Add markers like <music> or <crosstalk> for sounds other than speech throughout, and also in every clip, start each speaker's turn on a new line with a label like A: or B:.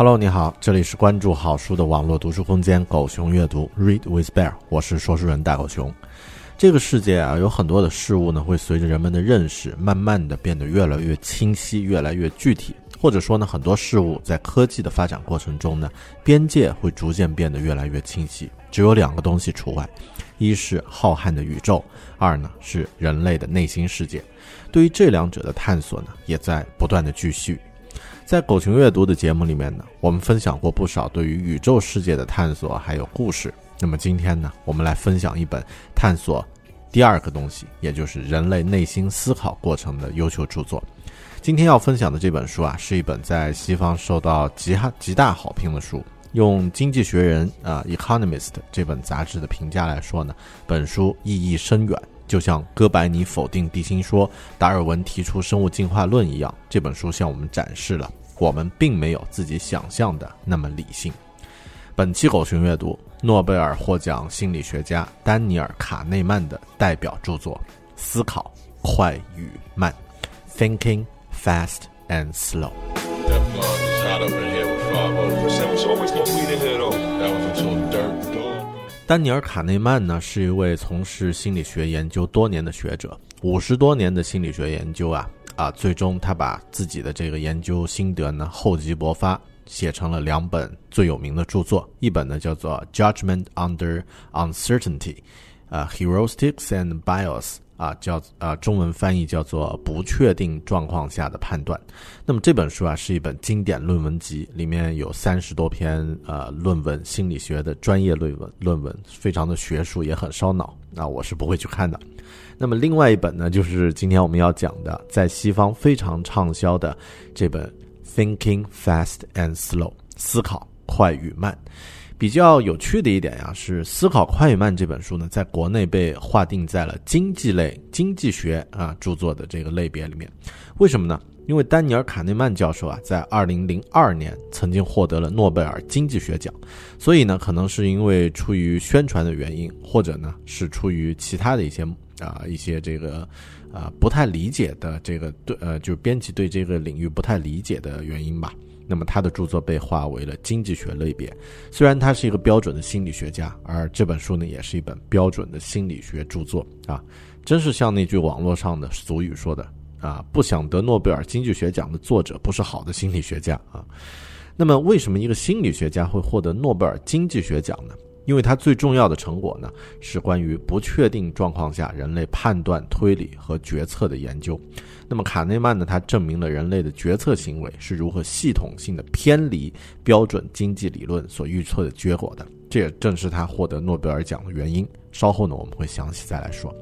A: Hello，你好，这里是关注好书的网络读书空间“狗熊阅读 ”Read with Bear，我是说书人大狗熊。这个世界啊，有很多的事物呢，会随着人们的认识，慢慢的变得越来越清晰，越来越具体。或者说呢，很多事物在科技的发展过程中呢，边界会逐渐变得越来越清晰。只有两个东西除外，一是浩瀚的宇宙，二呢是人类的内心世界。对于这两者的探索呢，也在不断的继续。在狗熊阅读的节目里面呢，我们分享过不少对于宇宙世界的探索，还有故事。那么今天呢，我们来分享一本探索第二个东西，也就是人类内心思考过程的优秀著作。今天要分享的这本书啊，是一本在西方受到极哈极大好评的书。用《经济学人》啊，《Economist》这本杂志的评价来说呢，本书意义深远。就像哥白尼否定地心说，达尔文提出生物进化论一样，这本书向我们展示了我们并没有自己想象的那么理性。本期狗熊阅读诺贝尔获奖心理学家丹尼尔卡内曼的代表著作思考快与慢 thinking fast and slow 丹尼尔卡内曼呢是一位从事心理学研究多年的学者五十多年的心理学研究啊啊，最终他把自己的这个研究心得呢厚积薄发，写成了两本最有名的著作，一本呢叫做《Judgment Under Uncertainty》，啊，《Heuristics and Bias》啊，叫啊中文翻译叫做《不确定状况下的判断》。那么这本书啊是一本经典论文集，里面有三十多篇呃论文，心理学的专业论文，论文非常的学术，也很烧脑。那我是不会去看的。那么另外一本呢，就是今天我们要讲的，在西方非常畅销的这本《Thinking Fast and Slow》，思考快与慢。比较有趣的一点呀，是《思考快与慢》这本书呢，在国内被划定在了经济类、经济学啊著作的这个类别里面。为什么呢？因为丹尼尔·卡内曼教授啊，在二零零二年曾经获得了诺贝尔经济学奖，所以呢，可能是因为出于宣传的原因，或者呢是出于其他的一些啊、一些这个啊、不太理解的这个对呃，就是编辑对这个领域不太理解的原因吧。那么他的著作被划为了经济学类别，虽然他是一个标准的心理学家，而这本书呢也是一本标准的心理学著作啊，真是像那句网络上的俗语说的啊，不想得诺贝尔经济学奖的作者不是好的心理学家啊。那么为什么一个心理学家会获得诺贝尔经济学奖呢？因为它最重要的成果呢，是关于不确定状况下人类判断、推理和决策的研究。那么卡内曼呢，他证明了人类的决策行为是如何系统性的偏离标准经济理论所预测的结果的。这也正是他获得诺贝尔奖的原因。稍后呢，我们会详细再来说。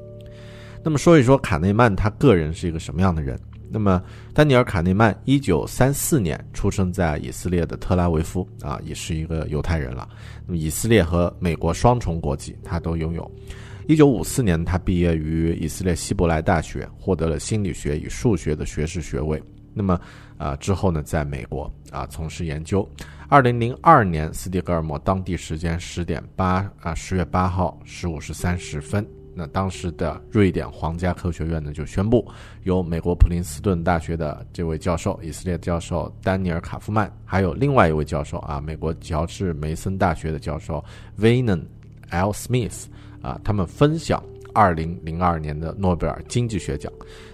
A: 那么说一说卡内曼他个人是一个什么样的人？那么丹尼尔·卡内曼，一九三四年出生在以色列的特拉维夫啊，也是一个犹太人了。那么以色列和美国双重国籍，他都拥有。一九五四年，他毕业于以色列希伯来大学，获得了心理学与数学的学士学位。那么，啊之后呢，在美国啊从事研究。二零零二年，斯蒂格尔摩当地时间十点八啊十月八号十五时三十分，那当时的瑞典皇家科学院呢就宣布，由美国普林斯顿大学的这位教授，以色列教授丹尼尔卡夫曼，还有另外一位教授啊，美国乔治梅森大学的教授 Vernon L. Smith。啊，他们分享二零零二年的诺贝尔经济学奖。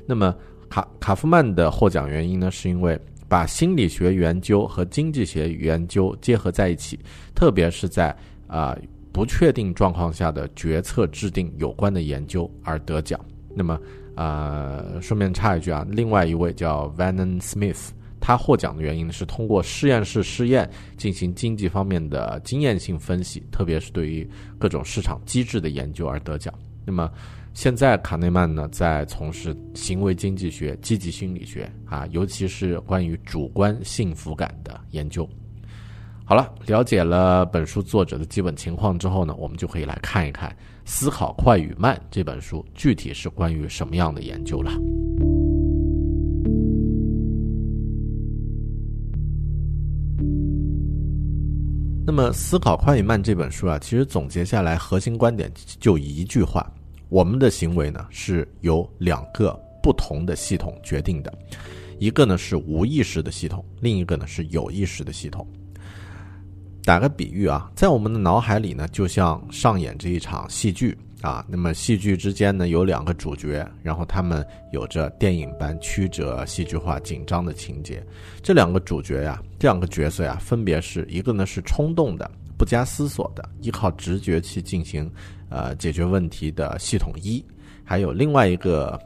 A: 那么卡卡夫曼的获奖原因呢，是因为把心理学研究和经济学研究结合在一起，特别是在啊不确定状况下的决策制定有关的研究而得奖。那么啊，顺便插一句啊，另外一位叫 Vernon Smith。他获奖的原因是通过实验室试验进行经济方面的经验性分析，特别是对于各种市场机制的研究而得奖。那么，现在卡内曼呢在从事行为经济学、积极心理学啊，尤其是关于主观幸福感的研究。好了，了解了本书作者的基本情况之后呢，我们就可以来看一看《思考快与慢》这本书具体是关于什么样的研究了。那么，《思考快与慢》这本书啊，其实总结下来核心观点就一句话：我们的行为呢是由两个不同的系统决定的，一个呢是无意识的系统，另一个呢是有意识的系统。打个比喻啊，在我们的脑海里呢，就像上演着一场戏剧。啊，那么戏剧之间呢有两个主角，然后他们有着电影般曲折、戏剧化、紧张的情节。这两个主角呀，这两个角色呀，分别是一个呢是冲动的、不加思索的、依靠直觉去进行呃解决问题的系统一，还有另外一个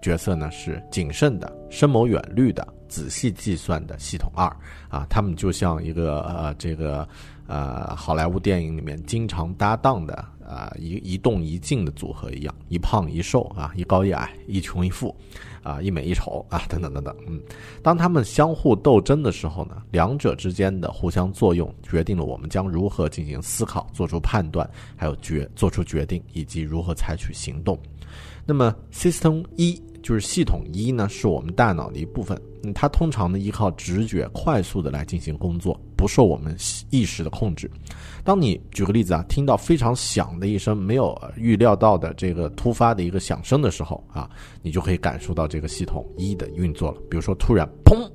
A: 角色呢是谨慎的、深谋远虑的、仔细计算的系统二。啊，他们就像一个呃这个呃好莱坞电影里面经常搭档的。啊，一一动一静的组合一样，一胖一瘦啊，一高一矮，一穷一富，啊，一美一丑啊，等等等等。嗯，当他们相互斗争的时候呢，两者之间的互相作用，决定了我们将如何进行思考、做出判断，还有决做出决定，以及如何采取行动。那么，System 一就是系统一呢，是我们大脑的一部分。它通常呢依靠直觉，快速的来进行工作，不受我们意识的控制。当你举个例子啊，听到非常响的一声，没有预料到的这个突发的一个响声的时候啊，你就可以感受到这个系统一的运作了。比如说，突然砰，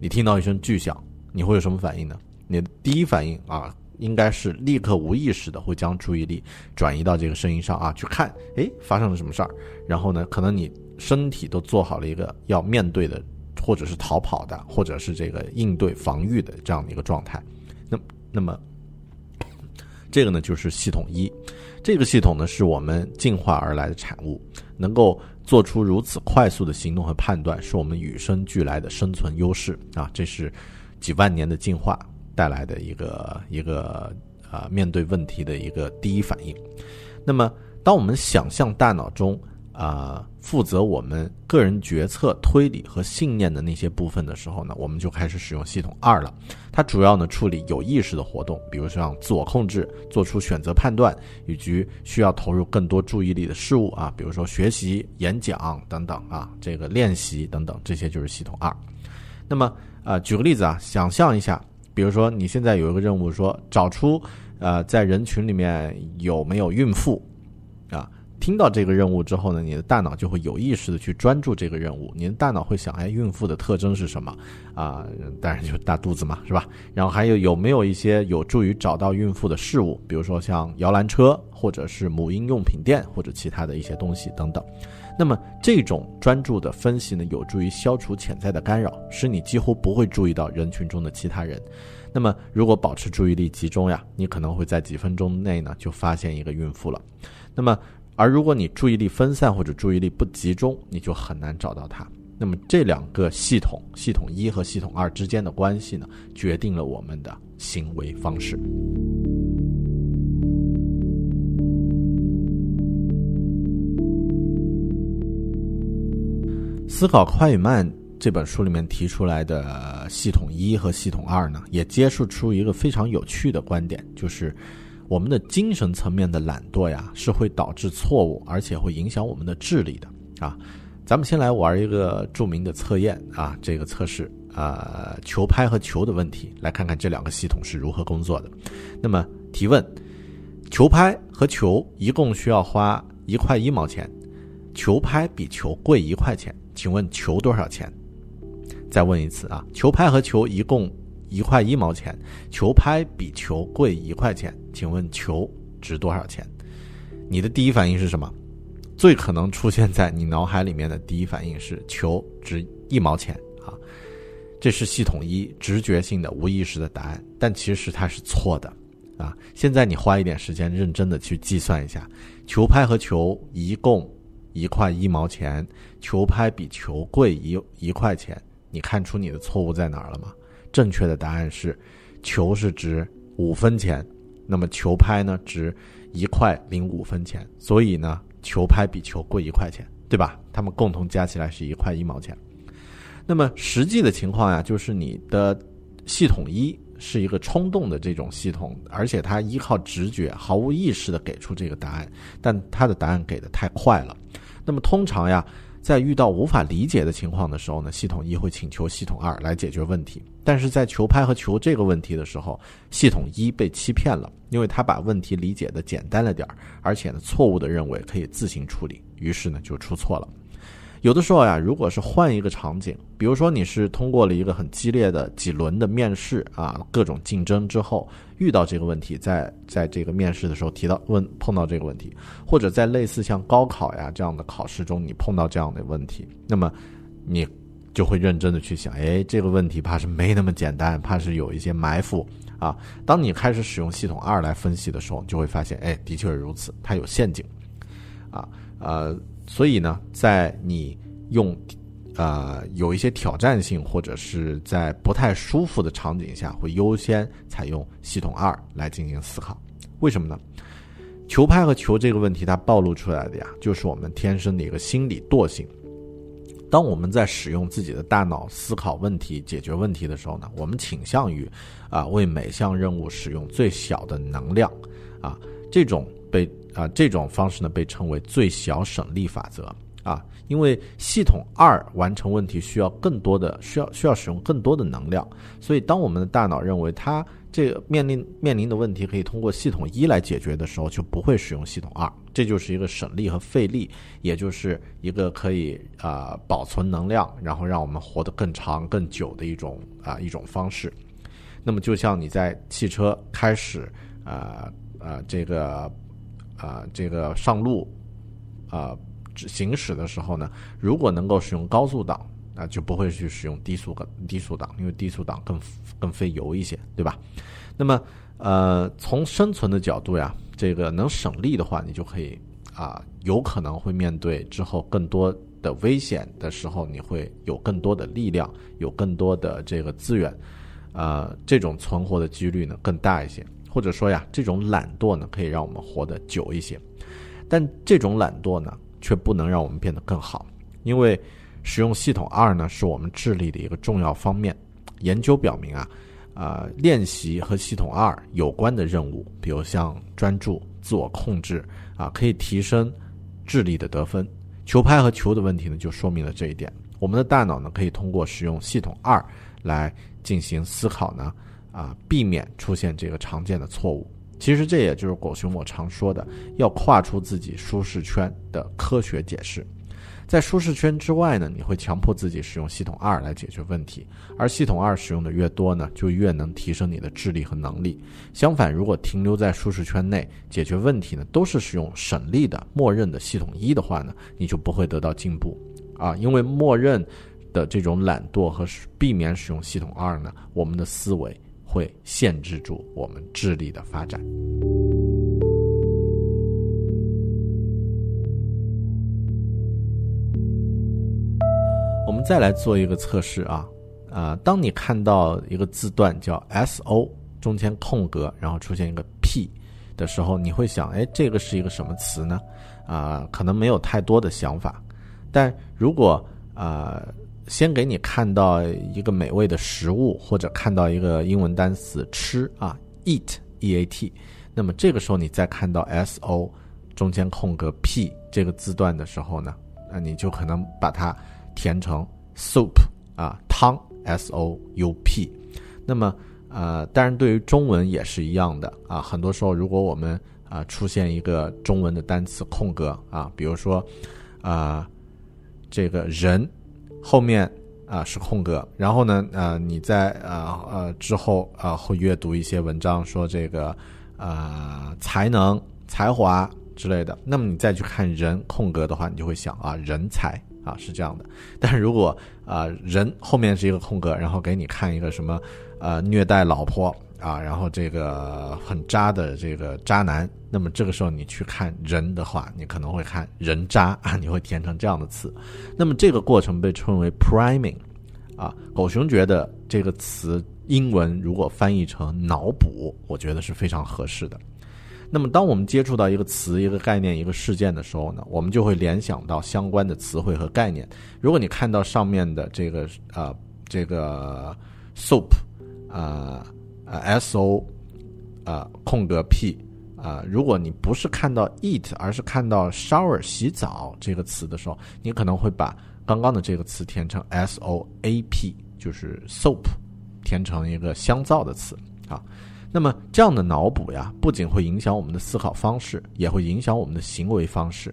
A: 你听到一声巨响，你会有什么反应呢？你的第一反应啊，应该是立刻无意识的会将注意力转移到这个声音上啊，去看，哎，发生了什么事儿？然后呢，可能你身体都做好了一个要面对的，或者是逃跑的，或者是这个应对防御的这样的一个状态。那那么。这个呢，就是系统一。这个系统呢，是我们进化而来的产物，能够做出如此快速的行动和判断，是我们与生俱来的生存优势啊！这是几万年的进化带来的一个一个啊，面对问题的一个第一反应。那么，当我们想象大脑中。啊，负责我们个人决策、推理和信念的那些部分的时候呢，我们就开始使用系统二了。它主要呢处理有意识的活动，比如像自我控制、做出选择判断，以及需要投入更多注意力的事物啊，比如说学习、演讲等等啊，这个练习等等，这些就是系统二。那么啊，举个例子啊，想象一下，比如说你现在有一个任务，说找出呃在人群里面有没有孕妇。听到这个任务之后呢，你的大脑就会有意识的去专注这个任务。你的大脑会想，哎，孕妇的特征是什么？啊，当然就是大肚子嘛，是吧？然后还有有没有一些有助于找到孕妇的事物，比如说像摇篮车，或者是母婴用品店，或者其他的一些东西等等。那么这种专注的分析呢，有助于消除潜在的干扰，使你几乎不会注意到人群中的其他人。那么如果保持注意力集中呀，你可能会在几分钟内呢就发现一个孕妇了。那么而如果你注意力分散或者注意力不集中你就很难找到它。那么这两个系统系统一和系统二之间的关系呢决定了我们的行为方式。思考快与慢这本书里面提出来的系统一和系统二呢也接触出一个非常有趣的观点就是我们的精神层面的懒惰呀，是会导致错误，而且会影响我们的智力的啊。咱们先来玩一个著名的测验啊，这个测试啊，球拍和球的问题，来看看这两个系统是如何工作的。那么提问：球拍和球一共需要花一块一毛钱，球拍比球贵一块钱，请问球多少钱？再问一次啊，球拍和球一共一块一毛钱，球拍比球贵一块钱，请问球值多少钱？你的第一反应是什么？最可能出现在你脑海里面的第一反应是球值一毛钱啊，这是系统一直觉性的无意识的答案，但其实它是错的啊。现在你花一点时间认真的去计算一下，球拍和球一共一块一毛钱，球拍比球贵一一块钱。你看出你的错误在哪儿了吗？正确的答案是，球是值五分钱，那么球拍呢值一块零五分钱，所以呢，球拍比球贵一块钱，对吧？它们共同加起来是一块一毛钱。那么实际的情况呀，就是你的系统一是一个冲动的这种系统，而且它依靠直觉，毫无意识的给出这个答案，但它的答案给的太快了。那么通常呀。在遇到无法理解的情况的时候呢，系统一会请求系统二来解决问题。但是在求拍和求这个问题的时候，系统一被欺骗了，因为他把问题理解的简单了点儿，而且呢，错误的认为可以自行处理，于是呢就出错了。有的时候呀，如果是换一个场景，比如说你是通过了一个很激烈的几轮的面试啊，各种竞争之后遇到这个问题，在在这个面试的时候提到问碰到这个问题，或者在类似像高考呀这样的考试中你碰到这样的问题，那么你就会认真的去想，哎，这个问题怕是没那么简单，怕是有一些埋伏啊。当你开始使用系统二来分析的时候，你就会发现，哎，的确是如此，它有陷阱啊，呃。所以呢，在你用，呃，有一些挑战性或者是在不太舒服的场景下，会优先采用系统二来进行思考。为什么呢？球拍和球这个问题，它暴露出来的呀，就是我们天生的一个心理惰性。当我们在使用自己的大脑思考问题、解决问题的时候呢，我们倾向于啊，为每项任务使用最小的能量，啊，这种被。啊，这种方式呢被称为最小省力法则啊，因为系统二完成问题需要更多的需要需要使用更多的能量，所以当我们的大脑认为它这个面临面临的问题可以通过系统一来解决的时候，就不会使用系统二，这就是一个省力和费力，也就是一个可以啊保存能量，然后让我们活得更长更久的一种啊一种方式。那么就像你在汽车开始啊啊这个。啊，这个上路，啊，行驶的时候呢，如果能够使用高速档，啊，就不会去使用低速低速档，因为低速档更更费油一些，对吧？那么，呃，从生存的角度呀，这个能省力的话，你就可以啊，有可能会面对之后更多的危险的时候，你会有更多的力量，有更多的这个资源，啊，这种存活的几率呢更大一些。或者说呀，这种懒惰呢，可以让我们活得久一些，但这种懒惰呢，却不能让我们变得更好。因为使用系统二呢，是我们智力的一个重要方面。研究表明啊，啊，练习和系统二有关的任务，比如像专注、自我控制啊，可以提升智力的得分。球拍和球的问题呢，就说明了这一点。我们的大脑呢，可以通过使用系统二来进行思考呢。啊，避免出现这个常见的错误。其实这也就是狗熊我常说的，要跨出自己舒适圈的科学解释。在舒适圈之外呢，你会强迫自己使用系统二来解决问题，而系统二使用的越多呢，就越能提升你的智力和能力。相反，如果停留在舒适圈内解决问题呢，都是使用省力的默认的系统一的话呢，你就不会得到进步啊，因为默认的这种懒惰和避免使用系统二呢，我们的思维。会限制住我们智力的发展。我们再来做一个测试啊，啊，当你看到一个字段叫 “s o” 中间空格，然后出现一个 “p” 的时候，你会想，哎，这个是一个什么词呢？啊，可能没有太多的想法，但如果啊、先给你看到一个美味的食物，或者看到一个英文单词吃啊，eat e a t，那么这个时候你再看到 s o 中间空格 p 这个字段的时候呢，那你就可能把它填成 soup 啊，汤 s o u p。那么呃，当然对于中文也是一样的啊，很多时候如果我们啊出现一个中文的单词空格啊，比如说啊这个人后面啊是空格，然后呢呃你在呃呃之后啊会阅读一些文章说这个啊才能才华之类的，那么你再去看人空格的话，你就会想啊人才啊是这样的，但是如果啊人后面是一个空格，然后给你看一个什么呃虐待老婆啊，然后这个很渣的这个渣男，那么这个时候你去看人的话，你可能会看人渣啊，你会填成这样的词，那么这个过程被称为 priming 啊，狗熊觉得这个词英文如果翻译成脑补，我觉得是非常合适的。那么，当我们接触到一个词、一个概念、一个事件的时候呢，我们就会联想到相关的词汇和概念。如果你看到上面的这个呃这个 soup，啊呃呃 s o 啊空格 p 啊，如果你不是看到 eat，而是看到 shower 洗澡这个词的时候，你可能会把刚刚的这个词填成 s o a p，就是 soap，填成一个香皂的词啊。那么这样的脑补呀，不仅会影响我们的思考方式，也会影响我们的行为方式。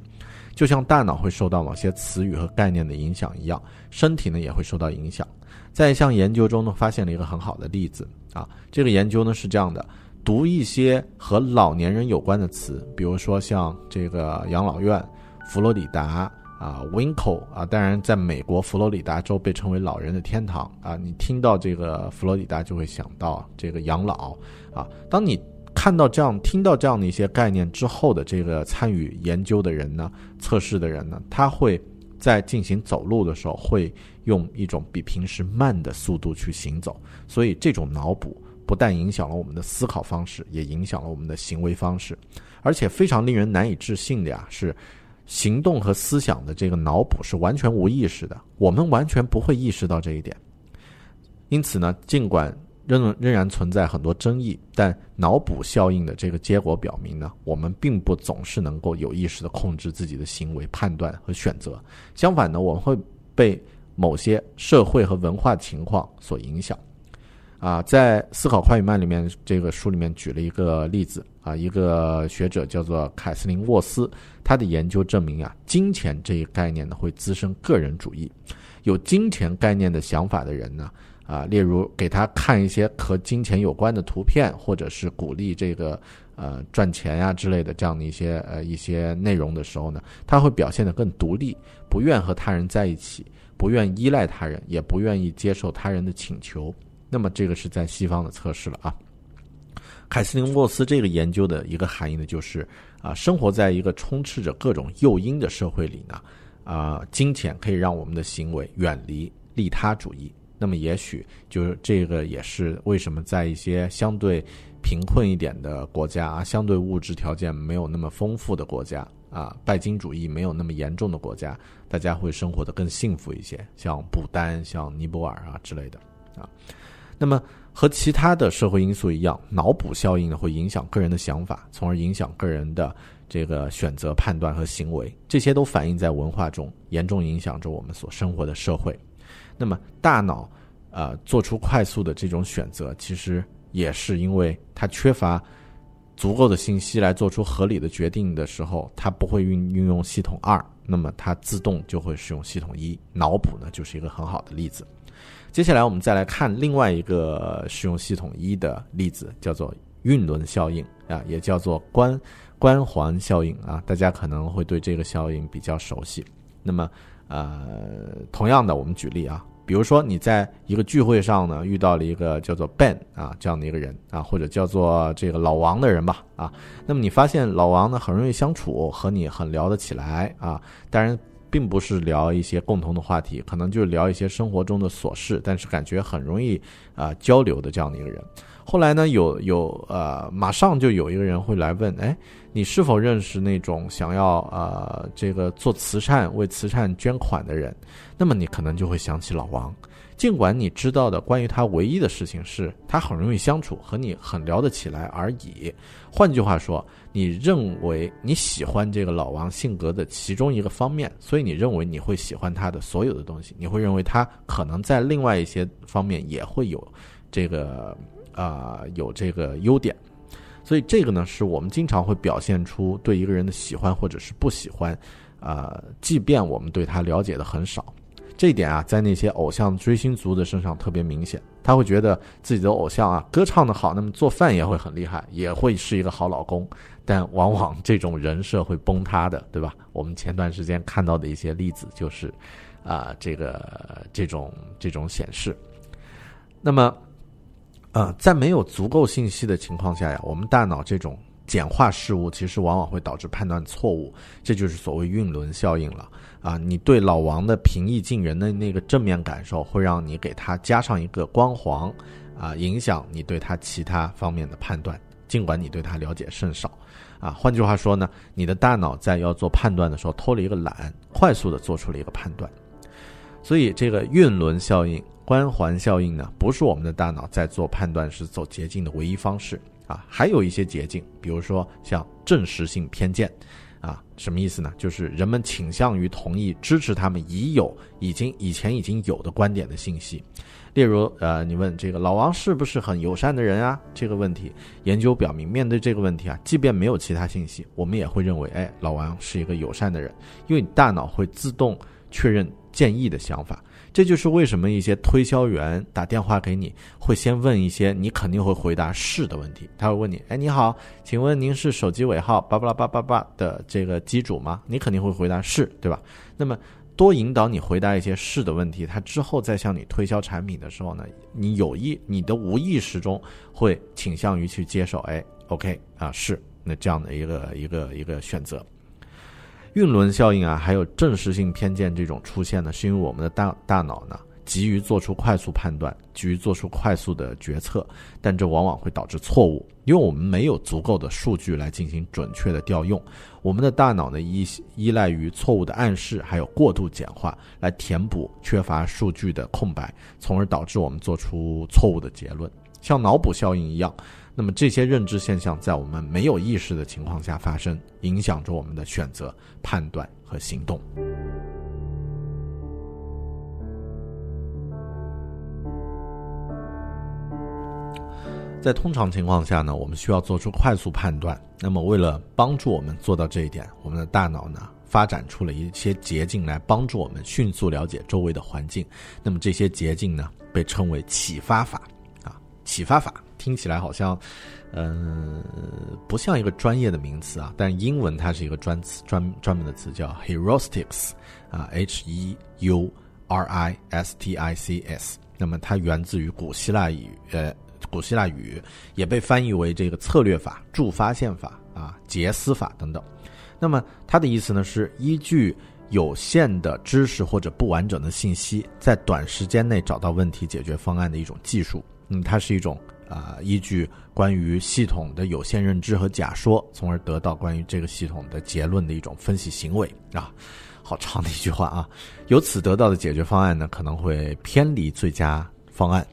A: 就像大脑会受到某些词语和概念的影响一样，身体呢也会受到影响。在一项研究中呢，发现了一个很好的例子啊。这个研究呢是这样的：读一些和老年人有关的词，比如说像这个养老院、佛罗里达。啊，Winkle 啊，当然，在美国佛罗里达州被称为老人的天堂啊。你听到这个佛罗里达，就会想到这个养老啊。当你看到这样、听到这样的一些概念之后的这个参与研究的人呢，测试的人呢，他会在进行走路的时候，会用一种比平时慢的速度去行走。所以，这种脑补不但影响了我们的思考方式，也影响了我们的行为方式，而且非常令人难以置信的呀是。行动和思想的这个脑补是完全无意识的，我们完全不会意识到这一点。因此呢，尽管仍仍然存在很多争议，但脑补效应的这个结果表明呢，我们并不总是能够有意识的控制自己的行为、判断和选择。相反呢，我们会被某些社会和文化情况所影响。啊，在《思考快与慢》里面，这个书里面举了一个例子啊，一个学者叫做凯瑟琳沃斯，他的研究证明啊，金钱这一概念呢会滋生个人主义，有金钱概念的想法的人呢，啊，例如给他看一些和金钱有关的图片，或者是鼓励这个呃赚钱呀之类的这样的一些呃一些内容的时候呢，他会表现得更独立，不愿和他人在一起，不愿依赖他人，也不愿意接受他人的请求。那么这个是在西方的测试了啊。凯瑟琳沃斯这个研究的一个含义呢，就是啊，生活在一个充斥着各种诱因的社会里呢，啊，金钱可以让我们的行为远离利他主义。那么也许就是这个也是为什么在一些相对贫困一点的国家，相对物质条件没有那么丰富的国家啊，拜金主义没有那么严重的国家，大家会生活的更幸福一些，像不丹、像尼泊尔啊之类的啊。那么和其他的社会因素一样，脑补效应呢会影响个人的想法，从而影响个人的这个选择、判断和行为。这些都反映在文化中，严重影响着我们所生活的社会。那么大脑，呃，做出快速的这种选择，其实也是因为它缺乏足够的信息来做出合理的决定的时候，它不会运运用系统二，那么它自动就会使用系统一。脑补呢，就是一个很好的例子。接下来我们再来看另外一个使用系统一的例子，叫做晕轮效应啊，也叫做关关环效应啊，大家可能会对这个效应比较熟悉。那么，呃，同样的，我们举例啊，比如说你在一个聚会上呢，遇到了一个叫做 Ben 啊这样的一个人啊，或者叫做这个老王的人吧啊，那么你发现老王呢很容易相处，和你很聊得起来啊，当然。并不是聊一些共同的话题，可能就聊一些生活中的琐事，但是感觉很容易啊交流的这样的一个人，后来呢，有有呃，马上就有一个人会来问，哎，你是否认识那种想要呃这个做慈善、为慈善捐款的人？那么你可能就会想起老王。尽管你知道的关于他唯一的事情是他很容易相处，和你很聊得起来而已。换句话说，你认为你喜欢这个老王性格的其中一个方面，所以你认为你会喜欢他的所有的东西，你会认为他可能在另外一些方面也会有这个 <laughs> 啊、有这个优点。所以这个呢，是我们经常会表现出对一个人的喜欢或者是不喜欢，啊、即便我们对他了解的很少。这一点啊，在那些偶像追星族的身上特别明显。他会觉得自己的偶像啊，歌唱的好，那么做饭也会很厉害，也会是一个好老公。但往往这种人设会崩塌的，对吧？我们前段时间看到的一些例子就是，啊、这个这种这种显示。那么，呃，在没有足够信息的情况下呀，我们大脑这种简化事物，其实往往会导致判断错误，这就是所谓晕轮效应了。啊，你对老王的平易近人的那个正面感受，会让你给他加上一个光环，啊，影响你对他其他方面的判断，尽管你对他了解甚少。啊，换句话说呢，你的大脑在要做判断的时候偷了一个懒，快速的做出了一个判断。所以这个晕轮效应、光环效应呢，不是我们的大脑在做判断时走捷径的唯一方式啊，还有一些捷径，比如说像证实性偏见。啊，什么意思呢？就是人们倾向于同意支持他们已有、已经以前已经有的观点的信息。例如，呃，你问这个老王是不是很友善的人啊？这个问题，研究表明，面对这个问题啊，即便没有其他信息，我们也会认为，哎，老王是一个友善的人，因为你大脑会自动确认建议的想法。这就是为什么一些推销员打电话给你，会先问一些你肯定会回答是的问题。他会问你：“哎，你好，请问您是手机尾号叭叭叭叭叭的这个机主吗？”你肯定会回答是，对吧？那么多引导你回答一些是的问题，他之后再向你推销产品的时候呢，你有意你的无意识中会倾向于去接受。哎，OK 啊，是那这样的一个一个一个选择。晕轮效应啊，还有证实性偏见这种出现呢，是因为我们的大大脑呢急于做出快速判断，急于做出快速的决策，但这往往会导致错误，因为我们没有足够的数据来进行准确的调用。我们的大脑呢依依赖于错误的暗示，还有过度简化来填补缺乏数据的空白，从而导致我们做出错误的结论，像脑补效应一样。那么这些认知现象在我们没有意识的情况下发生，影响着我们的选择、判断和行动。在通常情况下呢，我们需要做出快速判断。那么，为了帮助我们做到这一点，我们的大脑呢发展出了一些捷径来帮助我们迅速了解周围的环境。那么这些捷径呢被称为启发法啊，启发法。听起来好像，嗯、呃，不像一个专业的名词啊，但英文它是一个专词专专门的词，叫 heuristics 啊，h e u r i s t i c s。那么它源自于古希腊语，呃，古希腊语也被翻译为这个策略法、助发现法啊、杰思法等等。那么它的意思呢，是依据有限的知识或者不完整的信息，在短时间内找到问题解决方案的一种技术。嗯，它是一种。啊、依据关于系统的有限认知和假说，从而得到关于这个系统的结论的一种分析行为啊，好长的一句话啊。由此得到的解决方案呢，可能会偏离最佳方案。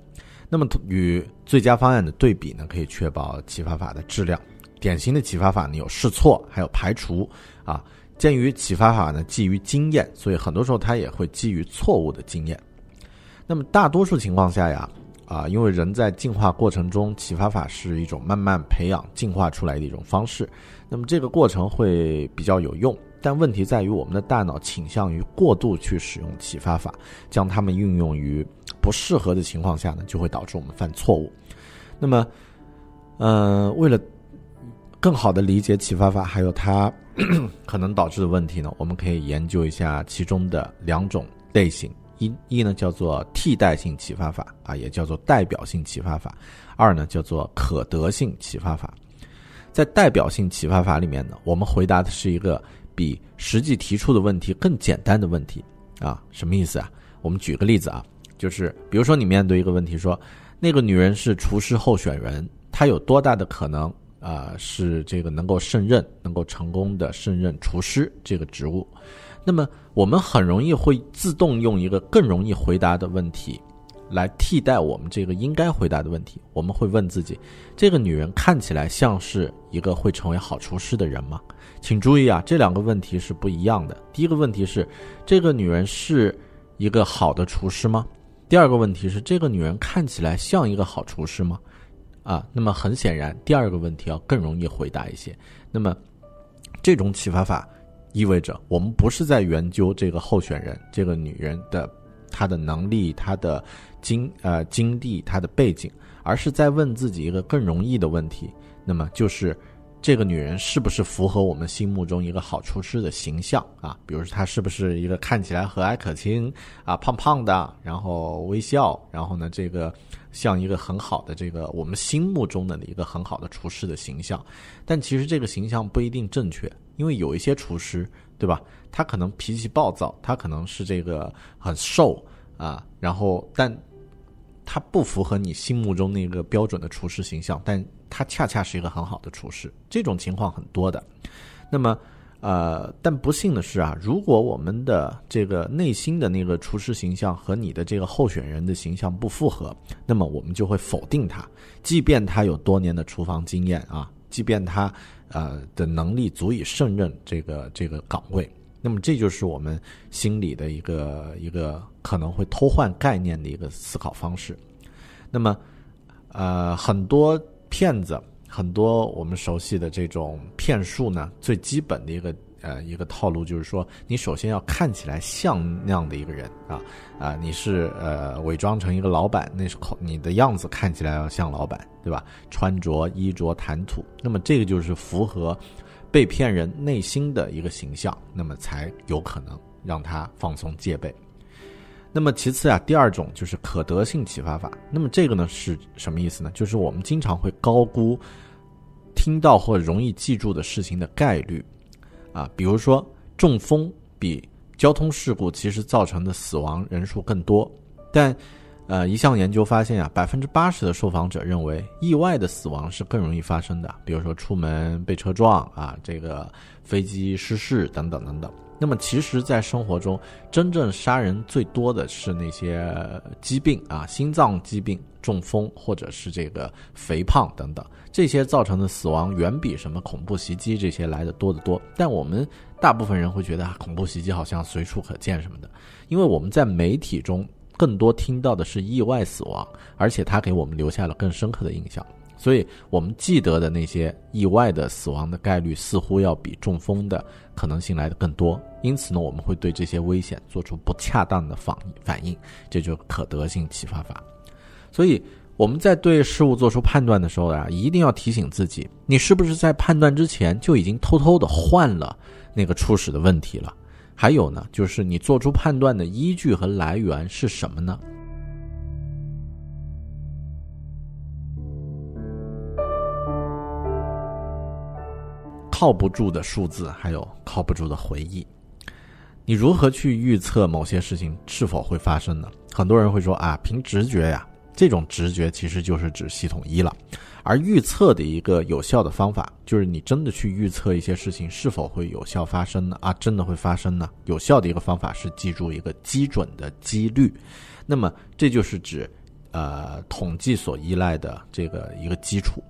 A: 那么与最佳方案的对比呢，可以确保启发法的质量。典型的启发法呢，有试错，还有排除啊。鉴于启发法呢基于经验，所以很多时候它也会基于错误的经验。那么大多数情况下呀。啊，因为人在进化过程中，启发法是一种慢慢培养、进化出来的一种方式。那么这个过程会比较有用，但问题在于我们的大脑倾向于过度去使用启发法，将它们运用于不适合的情况下呢，就会导致我们犯错误。那么，呃，为了更好的理解启发法还有它 <clears throat> 可能导致的问题呢，我们可以研究一下其中的两种类型。一一呢叫做替代性启发法啊，也叫做代表性启发法；二呢叫做可得性启发法。在代表性启发法里面呢，我们回答的是一个比实际提出的问题更简单的问题啊。什么意思啊？我们举个例子啊，就是比如说你面对一个问题说，那个女人是厨师候选人，她有多大的可能啊、是这个能够胜任，能够成功的胜任厨师这个职务？那么我们很容易会自动用一个更容易回答的问题来替代我们这个应该回答的问题。我们会问自己：这个女人看起来像是一个会成为好厨师的人吗？请注意啊，这两个问题是不一样的。第一个问题是，这个女人是一个好的厨师吗？第二个问题是，这个女人看起来像一个好厨师吗？啊，那么很显然，第二个问题要更容易回答一些。那么，这种启发法意味着我们不是在研究这个候选人这个女人的她的能力、她的经呃经历、她的背景，而是在问自己一个更容易的问题，那么就是这个女人是不是符合我们心目中一个好厨师的形象啊？比如说她是不是一个看起来和蔼可亲啊，胖胖的，然后微笑，然后呢这个像一个很好的这个我们心目中的一个很好的厨师的形象，但其实这个形象不一定正确，因为有一些厨师，对吧？他可能脾气暴躁，他可能是这个很瘦啊，然后但他不符合你心目中那个标准的厨师形象，但他恰恰是一个很好的厨师，这种情况很多的。那么，呃，但不幸的是啊，如果我们的这个内心的那个厨师形象和你的这个候选人的形象不符合，那么我们就会否定他，即便他有多年的厨房经验啊，即便他呃的能力足以胜任这个这个岗位。那么这就是我们心里的一个一个可能会偷换概念的一个思考方式。那么，呃，很多骗子，很多我们熟悉的这种骗术呢，最基本的一个呃一个套路就是说，你首先要看起来像那样的一个人啊啊，你是呃伪装成一个老板，那是口你的样子看起来要像老板，对吧？穿着、衣着、谈吐，那么这个就是符合。被骗人内心的一个形象，那么才有可能让他放松戒备。那么其次啊，第二种就是可得性启发法。那么这个呢是什么意思呢？就是我们经常会高估听到或容易记住的事情的概率。啊，比如说中风比交通事故其实造成的死亡人数更多，但呃，一项研究发现啊，百分之八十的受访者认为意外的死亡是更容易发生的，比如说出门被车撞啊，这个飞机失事等等等等。那么，其实，在生活中，真正杀人最多的是那些疾病啊，心脏疾病、中风或者是这个肥胖等等，这些造成的死亡远比什么恐怖袭击这些来的多得多。但我们大部分人会觉得啊，恐怖袭击好像随处可见什么的，因为我们在媒体中。更多听到的是意外死亡，而且它给我们留下了更深刻的印象，所以我们记得的那些意外的死亡的概率似乎要比中风的可能性来的更多。因此呢，我们会对这些危险做出不恰当的反反应，这就是可得性启发法。所以我们在对事物做出判断的时候啊，一定要提醒自己，你是不是在判断之前就已经偷偷的换了那个初始的问题了？还有呢，就是你做出判断的依据和来源是什么呢？靠不住的数字，还有靠不住的回忆，你如何去预测某些事情是否会发生呢？很多人会说啊，凭直觉呀，这种直觉其实就是指系统一了。而预测的一个有效的方法，就是你真的去预测一些事情是否会有效发生呢？啊，真的会发生呢？有效的一个方法是记住一个基准的几率，那么这就是指，呃，统计所依赖的这个一个基础。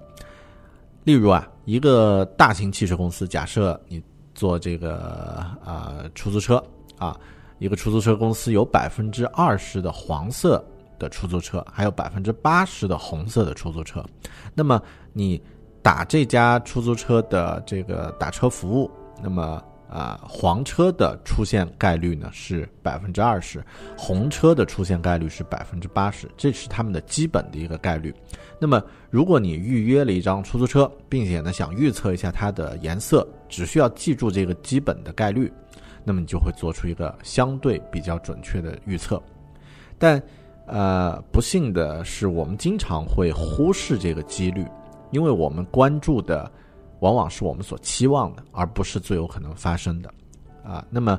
A: 例如啊，一个大型汽车公司，假设你坐这个啊出租车啊，一个出租车公司有百分之二十的黄色。的出租车还有百分之八十的红色的出租车，那么你打这家出租车的这个打车服务，那么啊黄车的出现概率呢是百分之二十，红车的出现概率是百分之八十，这是他们的基本的一个概率。那么如果你预约了一张出租车，并且呢想预测一下它的颜色，只需要记住这个基本的概率，那么你就会做出一个相对比较准确的预测，但。呃，不幸的是，我们经常会忽视这个几率，因为我们关注的往往是我们所期望的，而不是最有可能发生的。啊，那么，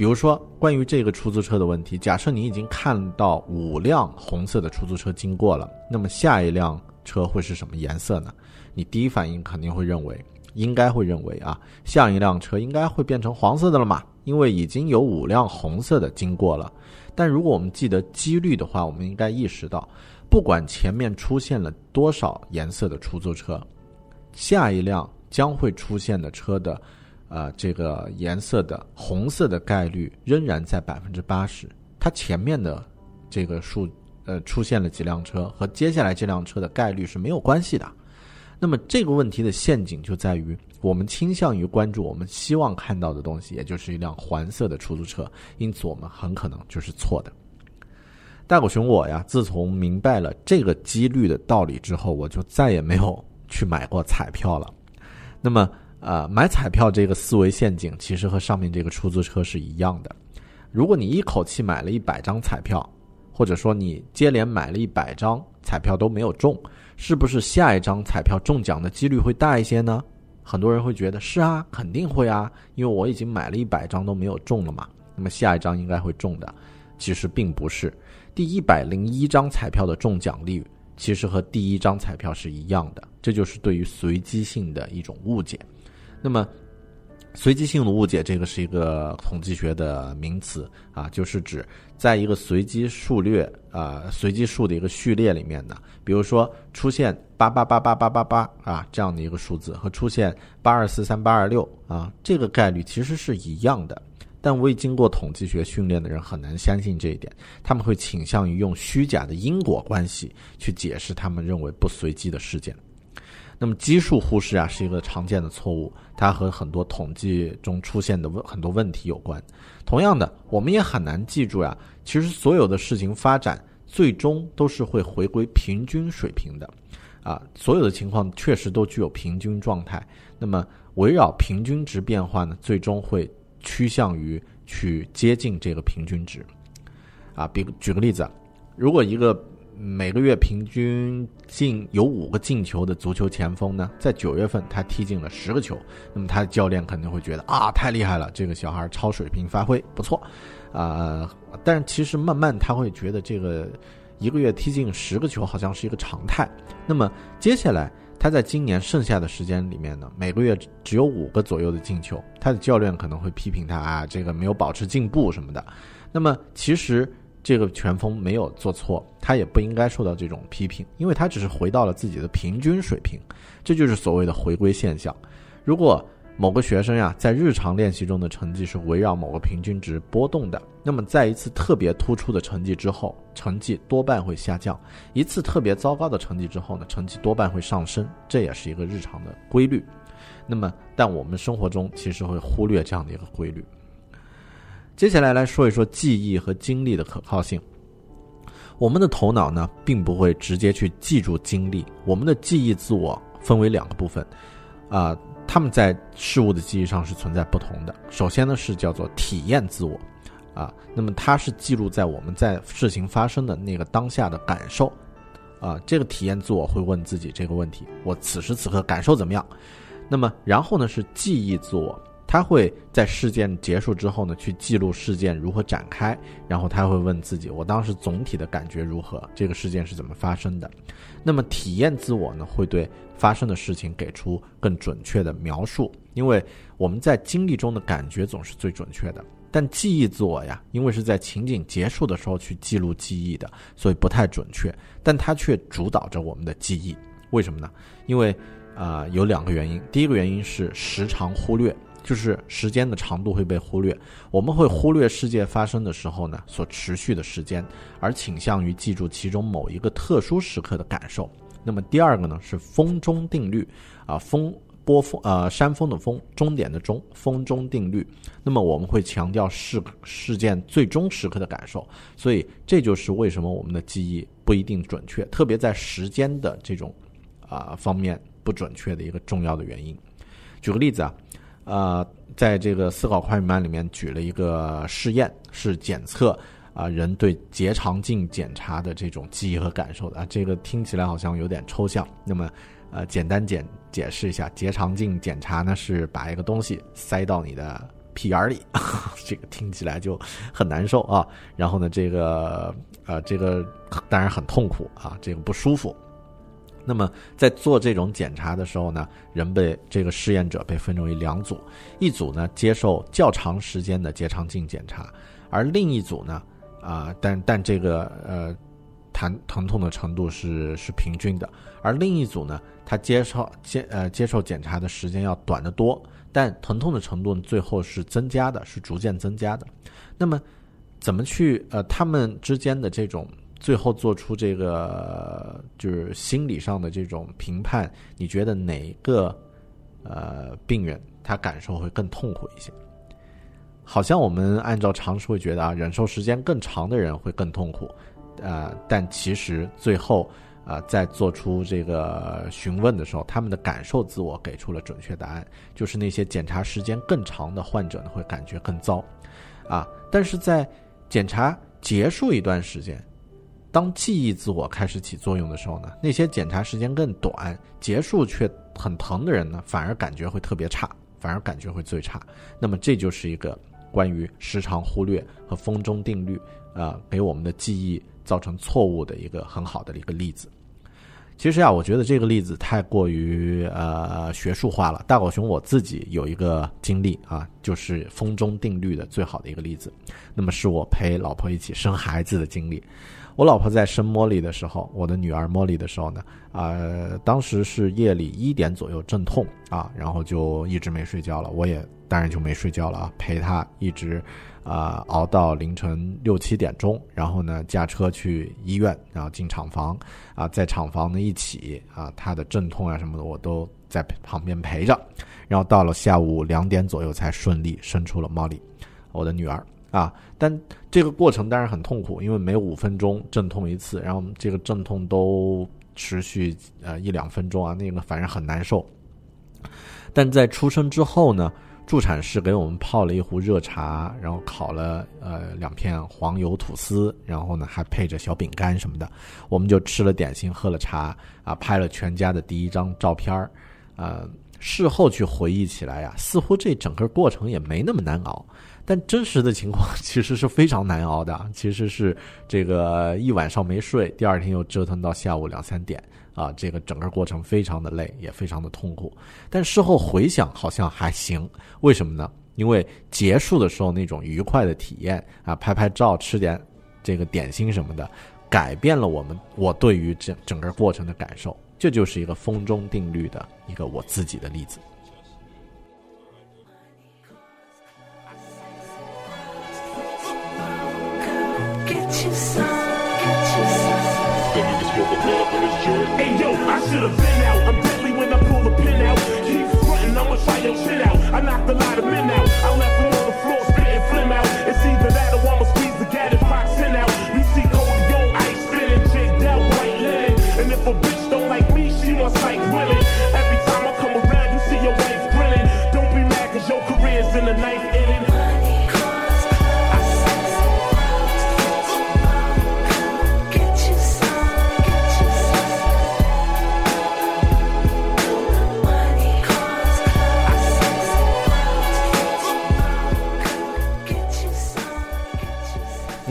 A: 比如说关于这个出租车的问题，假设你已经看到五辆红色的出租车经过了，那么下一辆车会是什么颜色呢？你第一反应肯定会认为，应该会认为啊，下一辆车应该会变成黄色的了嘛，因为已经有五辆红色的经过了。但如果我们记得几率的话，我们应该意识到，不管前面出现了多少颜色的出租车，下一辆将会出现的车的，呃，这个颜色的红色的概率仍然在百分之八十。它前面的这个数，呃，出现了几辆车和接下来这辆车的概率是没有关系的。那么这个问题的陷阱就在于，我们倾向于关注我们希望看到的东西，也就是一辆黄色的出租车，因此我们很可能就是错的。大狗熊我呀，自从明白了这个几率的道理之后，我就再也没有去买过彩票了。那么，呃，买彩票这个思维陷阱，其实和上面这个出租车是一样的。如果你一口气买了一百张彩票，或者说你接连买了一百张彩票都没有中。是不是下一张彩票中奖的几率会大一些呢？很多人会觉得是啊，肯定会啊，因为我已经买了一百张都没有中了嘛。那么下一张应该会中的，其实并不是。第一百零一张彩票的中奖率其实和第一张彩票是一样的，这就是对于随机性的一种误解。那么。随机性的误解，这个是一个统计学的名词啊，就是指在一个随机数列啊，随机数的一个序列里面呢，比如说出现八八八八八八八啊这样的一个数字，和出现八二四三八二六啊，这个概率其实是一样的。但未经过统计学训练的人很难相信这一点，他们会倾向于用虚假的因果关系去解释他们认为不随机的事件。那么基数忽视啊是一个常见的错误，它和很多统计中出现的问很多问题有关。同样的，我们也很难记住呀，其实所有的事情发展最终都是会回归平均水平的，啊，所有的情况确实都具有平均状态。那么围绕平均值变化呢，最终会趋向于去接近这个平均值。啊，比举个例子，如果一个每个月平均进有五个进球的足球前锋呢，在九月份他踢进了十个球，那么他的教练肯定会觉得啊，太厉害了，这个小孩超水平发挥不错，啊，但是其实慢慢他会觉得这个一个月踢进十个球好像是一个常态。那么接下来他在今年剩下的时间里面呢，每个月只有五个左右的进球，他的教练可能会批评他啊，这个没有保持进步什么的。那么其实。这个拳锋没有做错，他也不应该受到这种批评，因为他只是回到了自己的平均水平，这就是所谓的回归现象。如果某个学生呀在日常练习中的成绩是围绕某个平均值波动的，那么在一次特别突出的成绩之后，成绩多半会下降；一次特别糟糕的成绩之后呢，成绩多半会上升，这也是一个日常的规律。那么，但我们生活中其实会忽略这样的一个规律。接下来来说一说记忆和经历的可靠性。我们的头脑呢，并不会直接去记住经历。我们的记忆自我分为两个部分，啊，他们在事物的记忆上是存在不同的。首先呢，是叫做体验自我，啊，那么它是记录在我们在事情发生的那个当下的感受，啊，这个体验自我会问自己这个问题：我此时此刻感受怎么样？那么然后呢，是记忆自我。他会在事件结束之后呢，去记录事件如何展开，然后他会问自己：我当时总体的感觉如何？这个事件是怎么发生的？那么体验自我呢，会对发生的事情给出更准确的描述，因为我们在经历中的感觉总是最准确的。但记忆自我呀，因为是在情景结束的时候去记录记忆的，所以不太准确，但它却主导着我们的记忆。为什么呢？因为啊，有两个原因。第一个原因是时常忽略。就是时间的长度会被忽略，我们会忽略世界发生的时候呢所持续的时间，而倾向于记住其中某一个特殊时刻的感受。那么第二个呢是风中定律，啊风波峰呃山峰的峰终点的终风中定律。那么我们会强调事事件最终时刻的感受，所以这就是为什么我们的记忆不一定准确，特别在时间的这种啊方面不准确的一个重要的原因。举个例子啊。呃，在这个思考快慢里面举了一个试验，是检测啊人对结肠镜检查的这种记忆和感受的啊。这个听起来好像有点抽象。那么，呃，简单简解释一下，结肠镜检查呢是把一个东西塞到你的屁眼里，<laughs> 这个听起来就很难受啊。然后呢，这个呃，这个当然很痛苦啊，这个不舒服。那么在做这种检查的时候呢，人被这个试验者被分成为两组，一组呢接受较长时间的结肠镜检查，而另一组呢，啊，但但这个呃，疼疼痛的程度是是平均的，而另一组呢，他接受接呃接受检查的时间要短得多，但疼痛的程度最后是增加的，是逐渐增加的。那么怎么去呃他们之间的这种？最后做出这个就是心理上的这种评判，你觉得哪个呃病人他感受会更痛苦一些？好像我们按照常识会觉得啊，忍受时间更长的人会更痛苦，呃，但其实最后啊在做出这个询问的时候，他们的感受自我给出了准确答案，就是那些检查时间更长的患者呢会感觉更糟，啊，但是在检查结束一段时间。当记忆自我开始起作用的时候呢，那些检查时间更短、结束却很疼的人呢，反而感觉会特别差，反而感觉会最差。那么这就是一个关于时常忽略和风中定律，啊，给我们的记忆造成错误的一个很好的一个例子。其实啊，我觉得这个例子太过于呃学术化了。大狗熊我自己有一个经历啊，就是风中定律的最好的一个例子。那么是我陪老婆一起生孩子的经历。我老婆在生茉莉的时候，我的女儿茉莉的时候呢，呃，当时是夜里一点左右阵痛啊，然后就一直没睡觉了。我也当然就没睡觉了啊，陪她一直啊熬到凌晨六七点钟，然后呢驾车去医院，然后进厂房啊，在厂房呢一起啊，她的阵痛啊什么的我都在旁边陪着，然后到了下午两点左右才顺利生出了茉莉，我的女儿。啊，但这个过程当然很痛苦，因为每五分钟阵痛一次，然后这个阵痛都持续呃一两分钟啊，那个反正很难受。但在出生之后呢，助产士给我们泡了一壶热茶，然后烤了呃两片黄油吐司，然后呢还配着小饼干什么的，我们就吃了点心，喝了茶啊，拍了全家的第一张照片儿，呃，事后去回忆起来呀，似乎这整个过程也没那么难熬。但真实的情况 <laughs> 其实是非常难熬的，其实是这个一晚上没睡，第二天又折腾到下午两三点啊，这个整个过程非常的累，也非常的痛苦。但事后回想好像还行，为什么呢？因为结束的时候那种愉快的体验啊，拍拍照，吃点这个点心什么的，改变了我们我对于整整个过程的感受。这就是一个风中定律的一个我自己的例子。
B: Hey yo, I should have been out. I'm deadly when I pull the pin out. Keep frontin', I'ma try your shit out. I knocked a lot of men out. I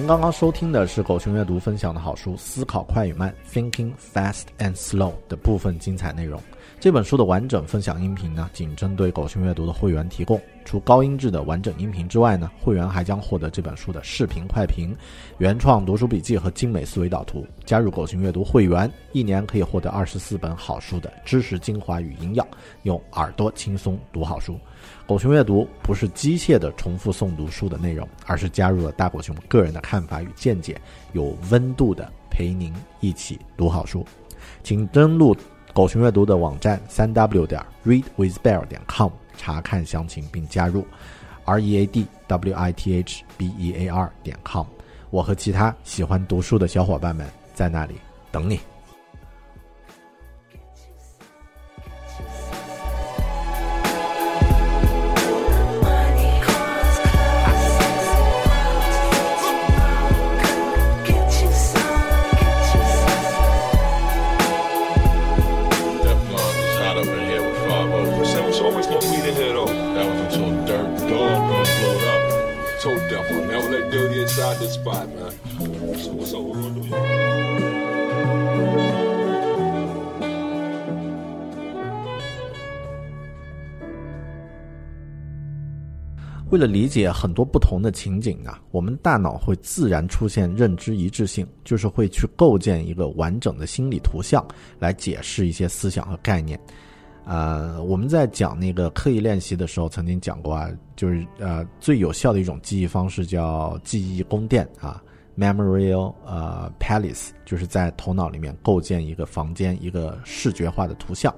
A: 刚刚收听的是狗熊阅读分享的好书《思考快与慢》（Thinking Fast and Slow） 的部分精彩内容。这本书的完整分享音频呢，仅针对狗熊阅读的会员提供。除高音质的完整音频之外呢，会员还将获得这本书的视频快评、原创读书笔记和精美思维导图。加入狗熊阅读会员，一年可以获得二十四本好书的知识精华与营养，用耳朵轻松读好书。狗熊阅读不是机械的重复诵读书的内容，而是加入了大狗熊个人的看法与见解，有温度的陪您一起读好书。请登录狗熊阅读的网站三 w 点 readwithbear 点 com 查看详情，并加入 r e a d w i t h b e a r 点 com。我和其他喜欢读书的小伙伴们在那里等你。为了理解很多不同的情景啊，我们大脑会自然出现认知一致性，就是会去构建一个完整的心理图像来解释一些思想和概念。呃，我们在讲那个刻意练习的时候，曾经讲过啊，就是呃最有效的一种记忆方式叫记忆宫殿啊 （memorial 呃 palace），就是在头脑里面构建一个房间，一个视觉化的图像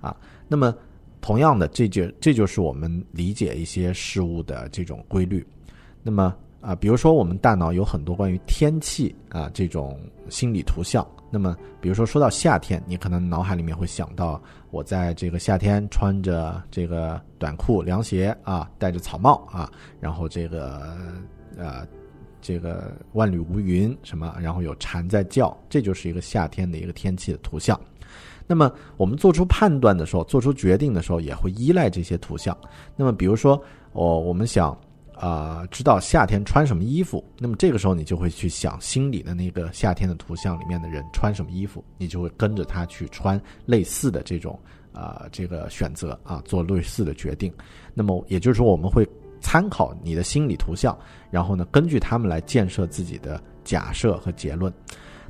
A: 啊。那么同样的，这就这就是我们理解一些事物的这种规律。那么啊，比如说我们大脑有很多关于天气啊这种心理图像。那么，比如说说到夏天，你可能脑海里面会想到我在这个夏天穿着这个短裤、凉鞋啊，戴着草帽啊，然后这个呃这个万里无云什么，然后有蝉在叫，这就是一个夏天的一个天气的图像。那么我们做出判断的时候，做出决定的时候，也会依赖这些图像。那么比如说，我我们想啊、知道夏天穿什么衣服，那么这个时候你就会去想心里的那个夏天的图像里面的人穿什么衣服，你就会跟着他去穿类似的这种啊、这个选择啊，做类似的决定。那么也就是说，我们会参考你的心理图像，然后呢，根据他们来建设自己的假设和结论。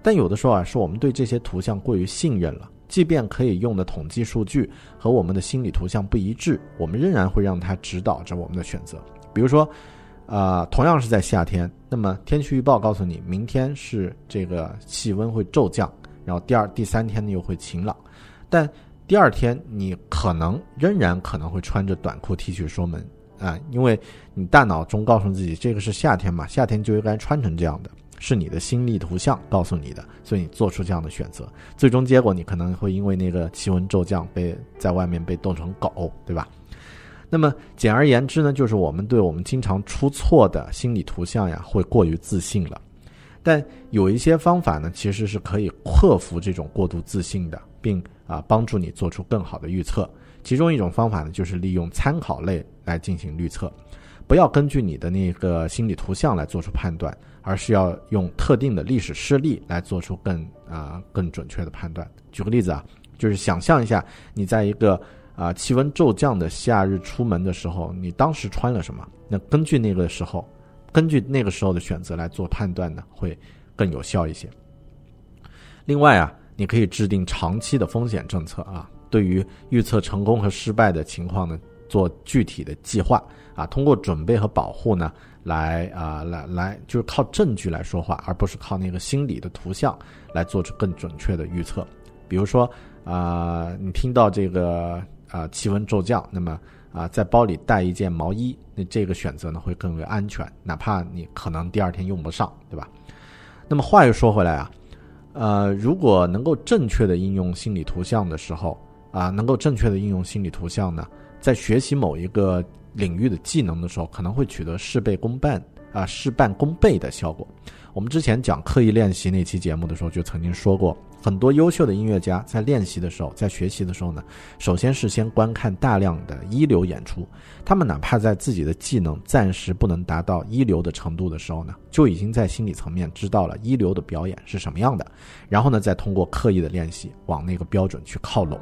A: 但有的时候啊，是我们对这些图像过于信任了，即便可以用的统计数据和我们的心理图像不一致，我们仍然会让它指导着我们的选择。比如说，呃，同样是在夏天，那么天气预报告诉你明天是这个气温会骤降，然后第二、第三天呢又会晴朗，但第二天你可能仍然可能会穿着短裤 T 恤出门啊、因为你大脑中告诉自己这个是夏天嘛，夏天就应该穿成这样的，是你的心理图像告诉你的，所以你做出这样的选择，最终结果你可能会因为那个气温骤降被在外面被冻成狗，对吧？那么简而言之呢，就是我们对我们经常出错的心理图像呀，会过于自信了。但有一些方法呢，其实是可以克服这种过度自信的，并啊帮助你做出更好的预测。其中一种方法呢，就是利用参考类来进行预测，不要根据你的那个心理图像来做出判断，而是要用特定的历史事例来做出更啊、更准确的判断。举个例子啊，就是想象一下你在一个啊、气温骤降的夏日出门的时候，你当时穿了什么？那根据那个时候，根据那个时候的选择来做判断呢，会更有效一些。另外啊，你可以制定长期的风险政策啊，对于预测成功和失败的情况呢，做具体的计划啊，通过准备和保护呢，来啊来来就是靠证据来说话，而不是靠那个心理的图像来做出更准确的预测。比如说啊、你听到这个啊、气温骤降，那么啊、在包里带一件毛衣，那这个选择呢会更为安全，哪怕你可能第二天用不上，对吧？那么话又说回来啊，呃，如果能够正确的应用心理图像的时候啊，能够正确的应用心理图像呢，在学习某一个领域的技能的时候，可能会取得事倍功半啊，事半功倍的效果。我们之前讲刻意练习那期节目的时候，就曾经说过，很多优秀的音乐家在练习的时候，在学习的时候呢，首先是先观看大量的一流演出，他们哪怕在自己的技能暂时不能达到一流的程度的时候呢，就已经在心理层面知道了一流的表演是什么样的，然后呢，再通过刻意的练习往那个标准去靠拢。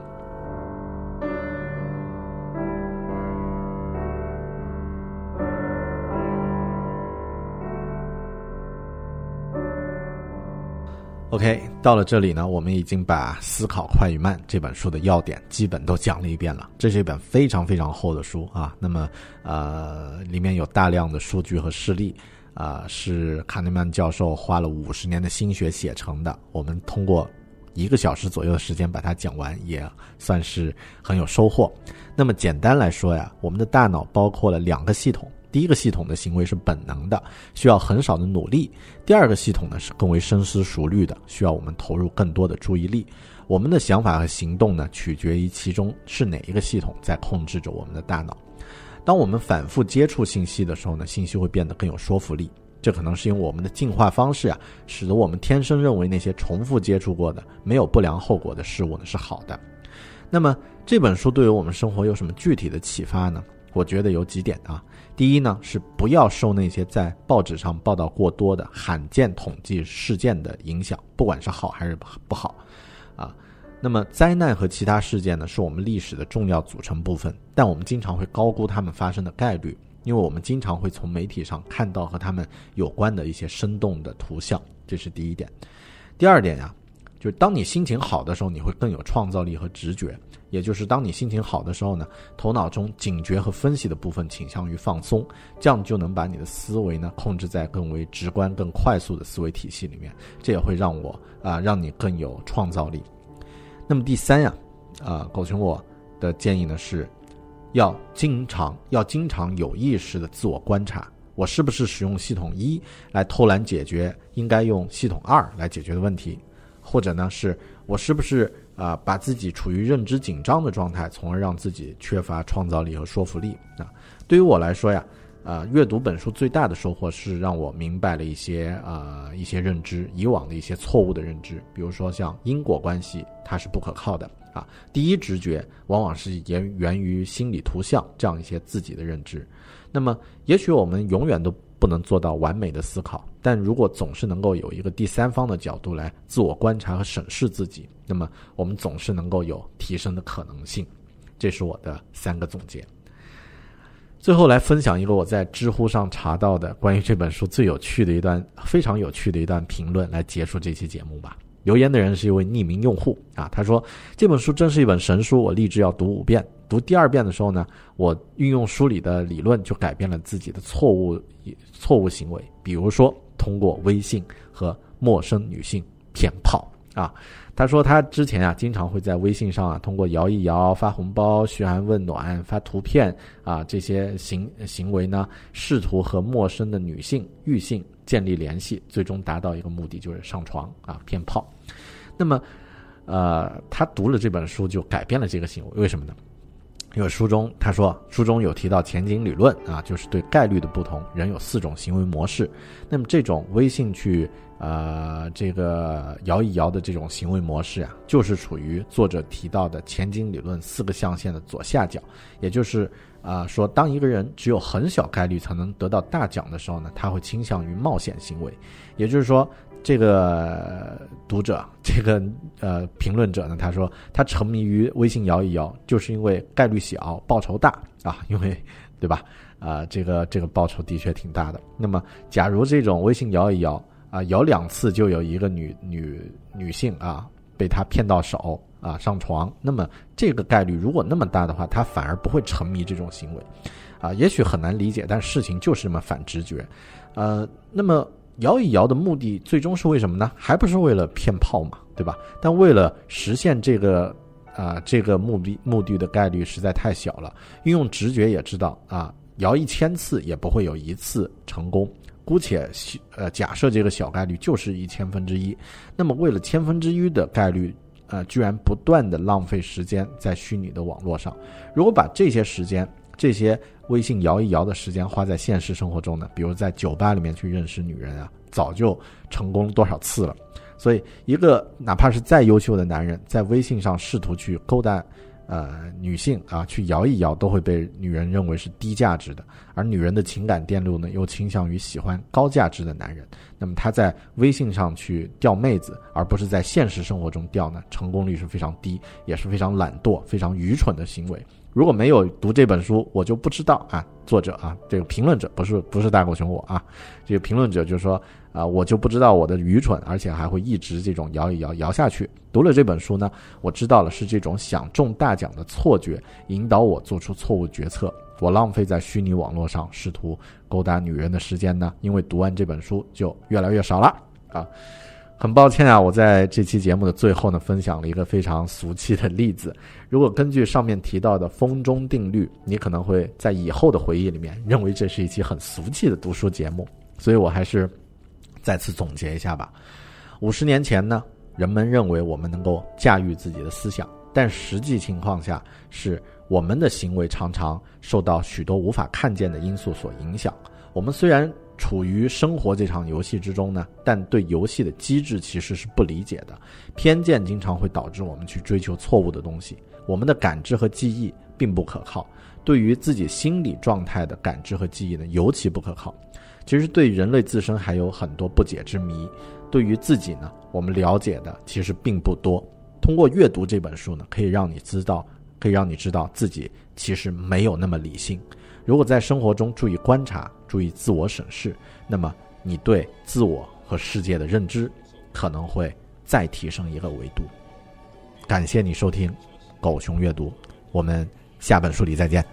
A: OK，到了这里呢，我们已经把《思考快与慢》这本书的要点基本都讲了一遍了。这是一本非常非常厚的书啊，那么呃，里面有大量的数据和事例啊、是卡内曼教授花了五十年的心血写成的。我们通过一个小时左右的时间把它讲完，也算是很有收获。那么简单来说呀，我们的大脑包括了两个系统。第一个系统的行为是本能的，需要很少的努力；第二个系统呢是更为深思熟虑的，需要我们投入更多的注意力。我们的想法和行动呢，取决于其中是哪一个系统在控制着我们的大脑。当我们反复接触信息的时候呢，信息会变得更有说服力。这可能是因为我们的进化方式啊，使得我们天生认为那些重复接触过的、没有不良后果的事物呢是好的。那么这本书对于我们生活有什么具体的启发呢？我觉得有几点啊。第一呢，是不要受那些在报纸上报道过多的罕见统计事件的影响，不管是好还是不好，啊。那么灾难和其他事件呢，是我们历史的重要组成部分，但我们经常会高估它们发生的概率，因为我们经常会从媒体上看到和它们有关的一些生动的图像，这是第一点。第二点呀，就是当你心情好的时候，你会更有创造力和直觉。也就是当你心情好的时候呢，头脑中警觉和分析的部分倾向于放松，这样就能把你的思维呢控制在更为直观、更快速的思维体系里面。这也会让我啊，让你更有创造力。那么第三呀，啊，狗熊我的建议呢是，要经常要经常有意识的自我观察，我是不是使用系统一来偷懒解决应该用系统二来解决的问题，或者呢是我是不是。啊，把自己处于认知紧张的状态，从而让自己缺乏创造力和说服力啊。对于我来说呀，啊，阅读本书最大的收获是让我明白了一些啊一些认知，以往的一些错误的认知，比如说像因果关系它是不可靠的啊，第一直觉往往是源源于心理图像这样一些自己的认知。那么，也许我们永远都。不能做到完美的思考，但如果总是能够有一个第三方的角度来自我观察和审视自己，那么我们总是能够有提升的可能性。这是我的三个总结。最后来分享一个我在知乎上查到的关于这本书最有趣的一段非常有趣的一段评论，来结束这期节目吧。留言的人是一位匿名用户啊，他说这本书真是一本神书，我立志要读五遍。读第二遍的时候呢，我运用书里的理论，就改变了自己的错误错误行为。比如说，通过微信和陌生女性骗炮啊。他说他之前啊，经常会在微信上啊，通过摇一摇、发红包、嘘寒问暖、发图片啊这些行行为呢，试图和陌生的女性、异性建立联系，最终达到一个目的，就是上床啊骗炮。那么，呃，他读了这本书就改变了这个行为，为什么呢？因为书中他说，书中有提到前景理论啊，就是对概率的不同，人有四种行为模式。那么这种微信去呃这个摇一摇的这种行为模式啊，就是处于作者提到的前景理论四个象限的左下角。也就是啊说，当一个人只有很小概率才能得到大奖的时候呢，他会倾向于冒险行为。也就是说。这个读者，这个呃评论者呢，他说他沉迷于微信摇一摇，就是因为概率小，报酬大啊，因为对吧？啊，这个这个报酬的确挺大的。那么，假如这种微信摇一摇啊，摇两次就有一个女女女性啊被他骗到手啊上床，那么这个概率如果那么大的话，他反而不会沉迷这种行为啊。也许很难理解，但事情就是这么反直觉，呃，那么。摇一摇的目的最终是为什么呢？还不是为了骗炮嘛，对吧？但为了实现这个啊这个目的目的的概率实在太小了。运用直觉也知道啊，摇一千次也不会有一次成功。姑且呃假设这个小概率就是一千分之一，那么为了千分之一的概率，呃，居然不断的浪费时间在虚拟的网络上。如果把这些时间，这些微信摇一摇的时间花在现实生活中呢？比如在酒吧里面去认识女人啊，早就成功多少次了。所以，一个哪怕是再优秀的男人，在微信上试图去勾搭呃女性啊，去摇一摇，都会被女人认为是低价值的。而女人的情感电路呢，又倾向于喜欢高价值的男人。那么，他在微信上去钓妹子，而不是在现实生活中钓呢，成功率是非常低，也是非常懒惰、非常愚蠢的行为。如果没有读这本书，我就不知道啊。作者啊，这个评论者不是不是大狗熊我啊，这个评论者就说啊，我就不知道我的愚蠢，而且还会一直这种摇一摇摇下去。读了这本书呢，我知道了是这种想中大奖的错觉引导我做出错误决策。我浪费在虚拟网络上试图勾搭女人的时间呢，因为读完这本书就越来越少了啊。很抱歉啊，我在这期节目的最后呢，分享了一个非常俗气的例子。如果根据上面提到的风中定律，你可能会在以后的回忆里面认为这是一期很俗气的读书节目。所以我还是再次总结一下吧。五十年前呢，人们认为我们能够驾驭自己的思想，但实际情况下是我们的行为常常受到许多无法看见的因素所影响。我们虽然。处于生活这场游戏之中呢，但对游戏的机制其实是不理解的。偏见经常会导致我们去追求错误的东西。我们的感知和记忆并不可靠。对于自己心理状态的感知和记忆呢，尤其不可靠。其实对人类自身还有很多不解之谜，对于自己呢，我们了解的其实并不多。通过阅读这本书呢，可以让你知道，可以让你知道自己其实没有那么理性。如果在生活中注意观察注意自我审视那么你对自我和世界的认知可能会再提升一个维度。感谢你收听狗熊阅读我们下本书里再见。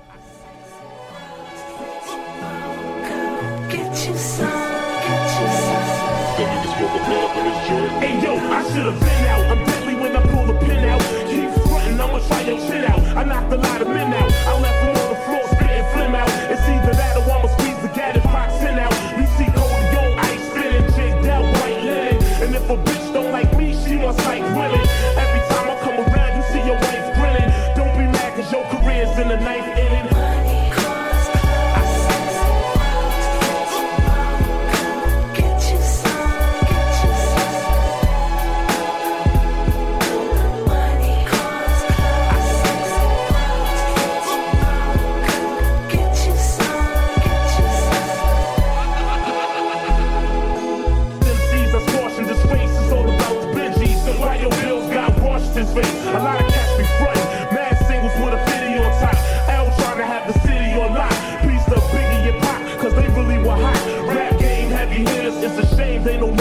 B: It's either that or I'ma squeeze they
C: don't